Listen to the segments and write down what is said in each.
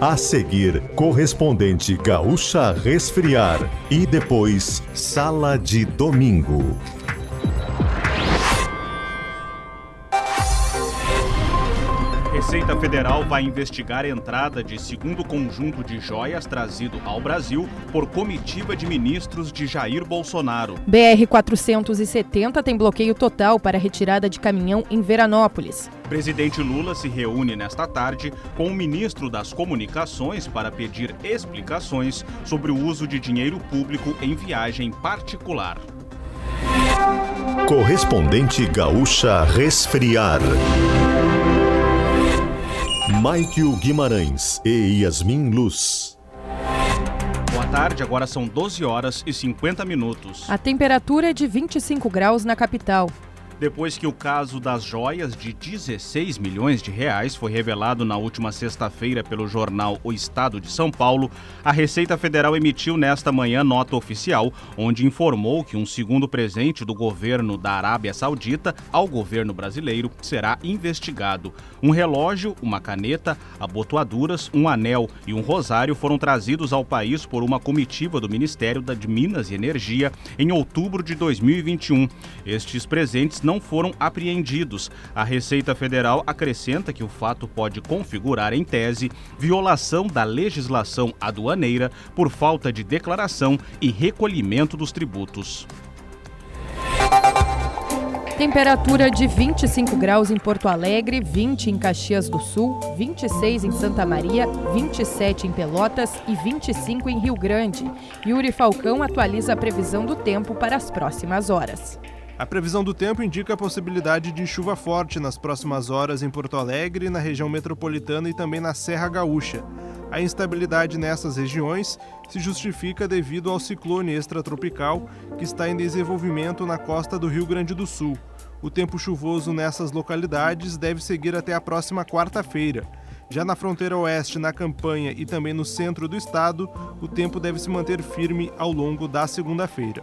A seguir, correspondente gaúcha resfriar e depois sala de domingo. Receita Federal vai investigar a entrada de segundo conjunto de joias trazido ao Brasil por comitiva de ministros de Jair Bolsonaro. BR-470 tem bloqueio total para retirada de caminhão em Veranópolis. Presidente Lula se reúne nesta tarde com o ministro das Comunicações para pedir explicações sobre o uso de dinheiro público em viagem particular. Correspondente gaúcha resfriar. Maikio Guimarães e Yasmin Luz. Boa tarde, agora são 12 horas e 50 minutos. A temperatura é de 25 graus na capital depois que o caso das joias de 16 milhões de reais foi revelado na última sexta-feira pelo jornal O Estado de São Paulo, a Receita Federal emitiu nesta manhã nota oficial, onde informou que um segundo presente do governo da Arábia Saudita ao governo brasileiro será investigado. Um relógio, uma caneta, abotoaduras, um anel e um rosário foram trazidos ao país por uma comitiva do Ministério de Minas e Energia em outubro de 2021. Estes presentes não não foram apreendidos. A Receita Federal acrescenta que o fato pode configurar, em tese, violação da legislação aduaneira por falta de declaração e recolhimento dos tributos. Temperatura de 25 graus em Porto Alegre, 20 em Caxias do Sul, 26 em Santa Maria, 27 em Pelotas e 25 em Rio Grande. Yuri Falcão atualiza a previsão do tempo para as próximas horas. A previsão do tempo indica a possibilidade de chuva forte nas próximas horas em Porto Alegre, na região metropolitana e também na Serra Gaúcha. A instabilidade nessas regiões se justifica devido ao ciclone extratropical que está em desenvolvimento na costa do Rio Grande do Sul. O tempo chuvoso nessas localidades deve seguir até a próxima quarta-feira. Já na fronteira oeste, na campanha e também no centro do estado, o tempo deve se manter firme ao longo da segunda-feira.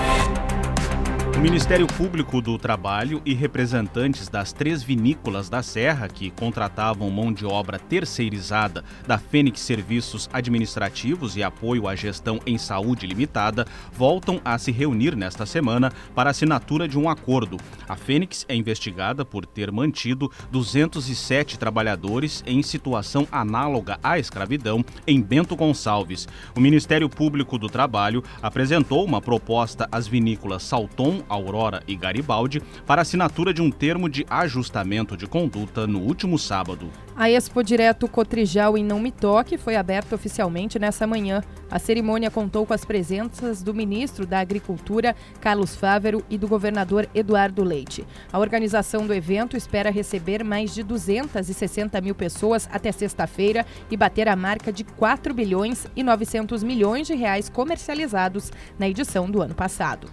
O Ministério Público do Trabalho e representantes das três vinícolas da Serra, que contratavam mão de obra terceirizada da Fênix Serviços Administrativos e Apoio à Gestão em Saúde Limitada, voltam a se reunir nesta semana para assinatura de um acordo. A Fênix é investigada por ter mantido 207 trabalhadores em situação análoga à escravidão em Bento Gonçalves. O Ministério Público do Trabalho apresentou uma proposta às vinícolas Salton, Aurora e Garibaldi para assinatura de um termo de ajustamento de conduta no último sábado. A Expo Direto Cotrijal em Não Me Toque foi aberta oficialmente nessa manhã. A cerimônia contou com as presenças do ministro da Agricultura, Carlos Fávero, e do governador Eduardo Leite. A organização do evento espera receber mais de 260 mil pessoas até sexta-feira e bater a marca de 4 bilhões e 900 milhões de reais comercializados na edição do ano passado.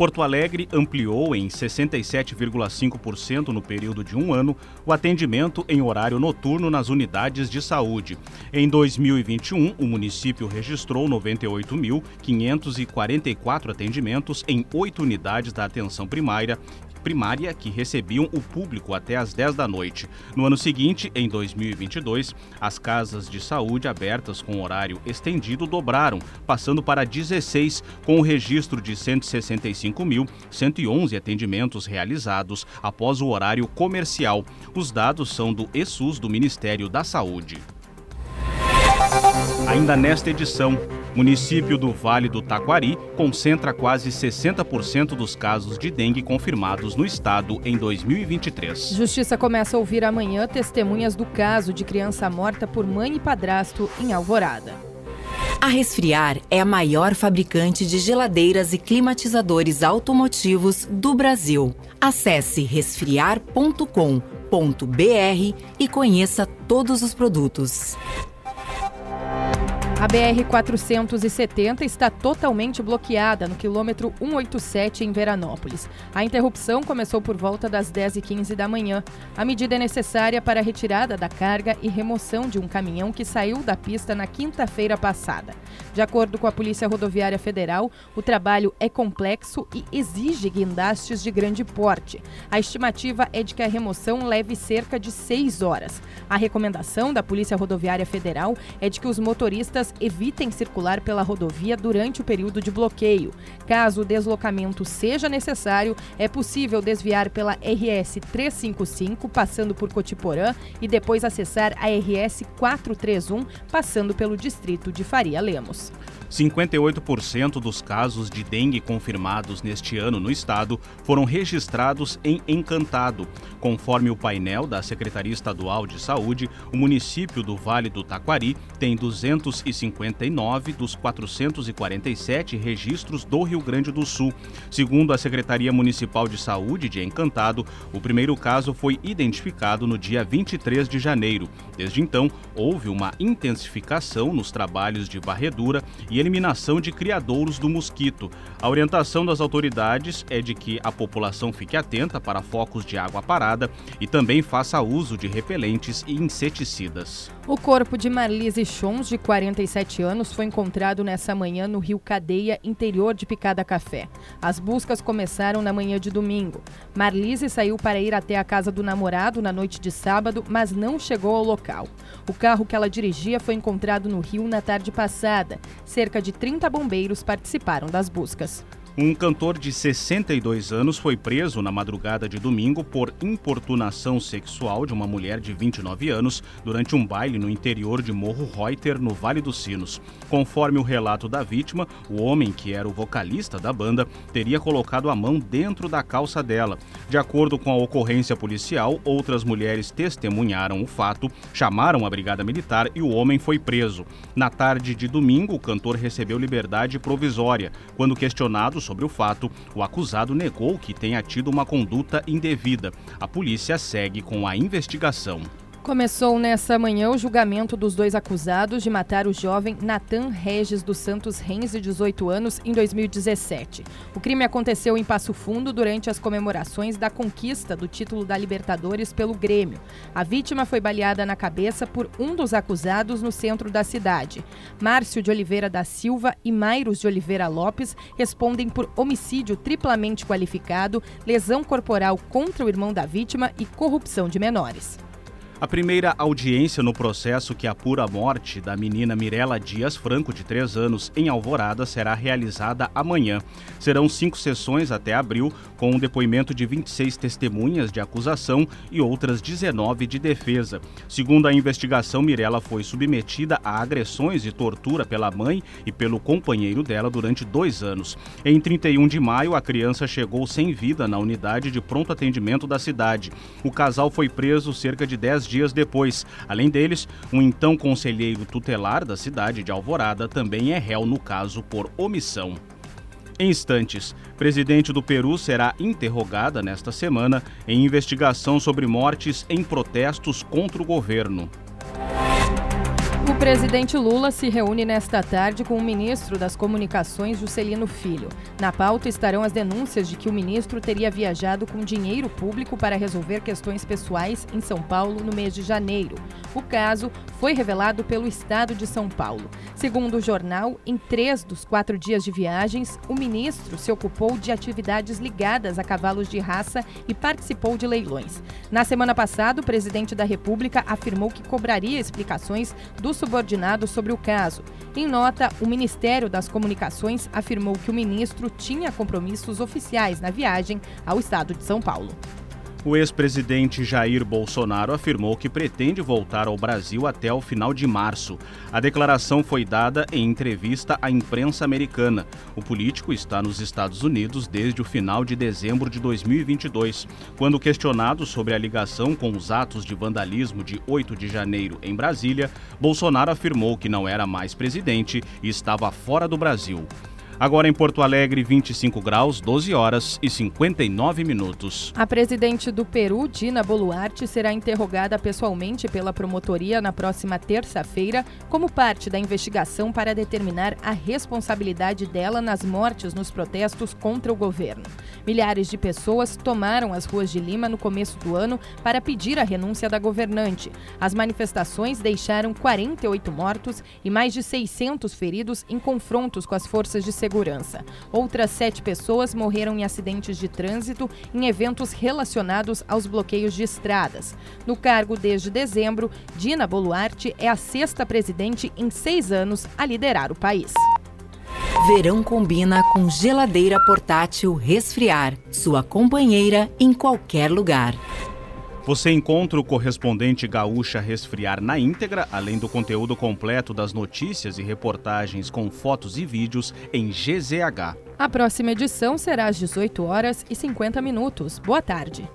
Porto Alegre ampliou em 67,5% no período de um ano o atendimento em horário noturno nas unidades de saúde. Em 2021, o município registrou 98.544 atendimentos em oito unidades da atenção primária primária que recebiam o público até às 10 da noite. No ano seguinte, em 2022, as casas de saúde abertas com horário estendido dobraram, passando para 16, com o registro de 165.111 atendimentos realizados após o horário comercial. Os dados são do ESUS do Ministério da Saúde. Ainda nesta edição, município do Vale do Taquari concentra quase 60% dos casos de dengue confirmados no estado em 2023. Justiça começa a ouvir amanhã testemunhas do caso de criança morta por mãe e padrasto em Alvorada. A Resfriar é a maior fabricante de geladeiras e climatizadores automotivos do Brasil. Acesse resfriar.com.br e conheça todos os produtos. A BR-470 está totalmente bloqueada no quilômetro 187 em Veranópolis. A interrupção começou por volta das 10h15 da manhã. A medida é necessária para a retirada da carga e remoção de um caminhão que saiu da pista na quinta-feira passada. De acordo com a Polícia Rodoviária Federal, o trabalho é complexo e exige guindastes de grande porte. A estimativa é de que a remoção leve cerca de seis horas. A recomendação da Polícia Rodoviária Federal é de que os motoristas evitem circular pela rodovia durante o período de bloqueio. Caso o deslocamento seja necessário, é possível desviar pela RS 355, passando por Cotiporã, e depois acessar a RS 431, passando pelo distrito de Faria Lemos. 58% dos casos de dengue confirmados neste ano no estado foram registrados em Encantado. Conforme o painel da Secretaria Estadual de Saúde, o município do Vale do Taquari tem 259 dos 447 registros do Rio Grande do Sul. Segundo a Secretaria Municipal de Saúde de Encantado, o primeiro caso foi identificado no dia 23 de janeiro. Desde então, houve uma intensificação nos trabalhos de varredura e eliminação de criadouros do mosquito. A orientação das autoridades é de que a população fique atenta para focos de água parada e também faça uso de repelentes e inseticidas. O corpo de Marlise Chons, de 47 anos, foi encontrado nessa manhã no rio Cadeia, interior de Picada Café. As buscas começaram na manhã de domingo. Marlise saiu para ir até a casa do namorado na noite de sábado, mas não chegou ao local. O carro que ela dirigia foi encontrado no rio na tarde passada. Cerca de 30 bombeiros participaram das buscas. Um cantor de 62 anos foi preso na madrugada de domingo por importunação sexual de uma mulher de 29 anos durante um baile no interior de Morro Reuter, no Vale dos Sinos. Conforme o relato da vítima, o homem, que era o vocalista da banda, teria colocado a mão dentro da calça dela. De acordo com a ocorrência policial, outras mulheres testemunharam o fato, chamaram a brigada militar e o homem foi preso. Na tarde de domingo, o cantor recebeu liberdade provisória. Quando questionado sobre o fato, o acusado negou que tenha tido uma conduta indevida. A polícia segue com a investigação. Começou nessa manhã o julgamento dos dois acusados de matar o jovem Natan Regis dos Santos Reis, de 18 anos, em 2017. O crime aconteceu em Passo Fundo durante as comemorações da conquista do título da Libertadores pelo Grêmio. A vítima foi baleada na cabeça por um dos acusados no centro da cidade. Márcio de Oliveira da Silva e Mairos de Oliveira Lopes respondem por homicídio triplamente qualificado, lesão corporal contra o irmão da vítima e corrupção de menores. A primeira audiência no processo que apura a morte da menina Mirela Dias Franco, de 3 anos, em Alvorada, será realizada amanhã. Serão cinco sessões até abril, com um depoimento de 26 testemunhas de acusação e outras 19 de defesa. Segundo a investigação, Mirela foi submetida a agressões e tortura pela mãe e pelo companheiro dela durante dois anos. Em 31 de maio, a criança chegou sem vida na unidade de pronto atendimento da cidade. O casal foi preso cerca de 10 dias depois. Além deles, um então conselheiro tutelar da cidade de Alvorada também é réu no caso por omissão. Em instantes, presidente do Peru será interrogada nesta semana em investigação sobre mortes em protestos contra o governo. Presidente Lula se reúne nesta tarde com o ministro das Comunicações, Juscelino Filho. Na pauta estarão as denúncias de que o ministro teria viajado com dinheiro público para resolver questões pessoais em São Paulo no mês de janeiro. O caso foi revelado pelo Estado de São Paulo. Segundo o jornal, em três dos quatro dias de viagens, o ministro se ocupou de atividades ligadas a cavalos de raça e participou de leilões. Na semana passada, o presidente da República afirmou que cobraria explicações dos subordinados sobre o caso. Em nota, o Ministério das Comunicações afirmou que o ministro tinha compromissos oficiais na viagem ao estado de São Paulo. O ex-presidente Jair Bolsonaro afirmou que pretende voltar ao Brasil até o final de março. A declaração foi dada em entrevista à imprensa americana. O político está nos Estados Unidos desde o final de dezembro de 2022. Quando questionado sobre a ligação com os atos de vandalismo de 8 de janeiro em Brasília, Bolsonaro afirmou que não era mais presidente e estava fora do Brasil. Agora em Porto Alegre, 25 graus, 12 horas e 59 minutos. A presidente do Peru, Dina Boluarte, será interrogada pessoalmente pela promotoria na próxima terça-feira, como parte da investigação para determinar a responsabilidade dela nas mortes nos protestos contra o governo. Milhares de pessoas tomaram as ruas de Lima no começo do ano para pedir a renúncia da governante. As manifestações deixaram 48 mortos e mais de 600 feridos em confrontos com as forças de segurança segurança. Outras sete pessoas morreram em acidentes de trânsito em eventos relacionados aos bloqueios de estradas. No cargo desde dezembro, Dina Boluarte é a sexta presidente em seis anos a liderar o país. Verão combina com geladeira portátil resfriar, sua companheira em qualquer lugar. Você encontra o correspondente Gaúcha Resfriar na íntegra, além do conteúdo completo das notícias e reportagens com fotos e vídeos em GZH. A próxima edição será às 18 horas e 50 minutos. Boa tarde.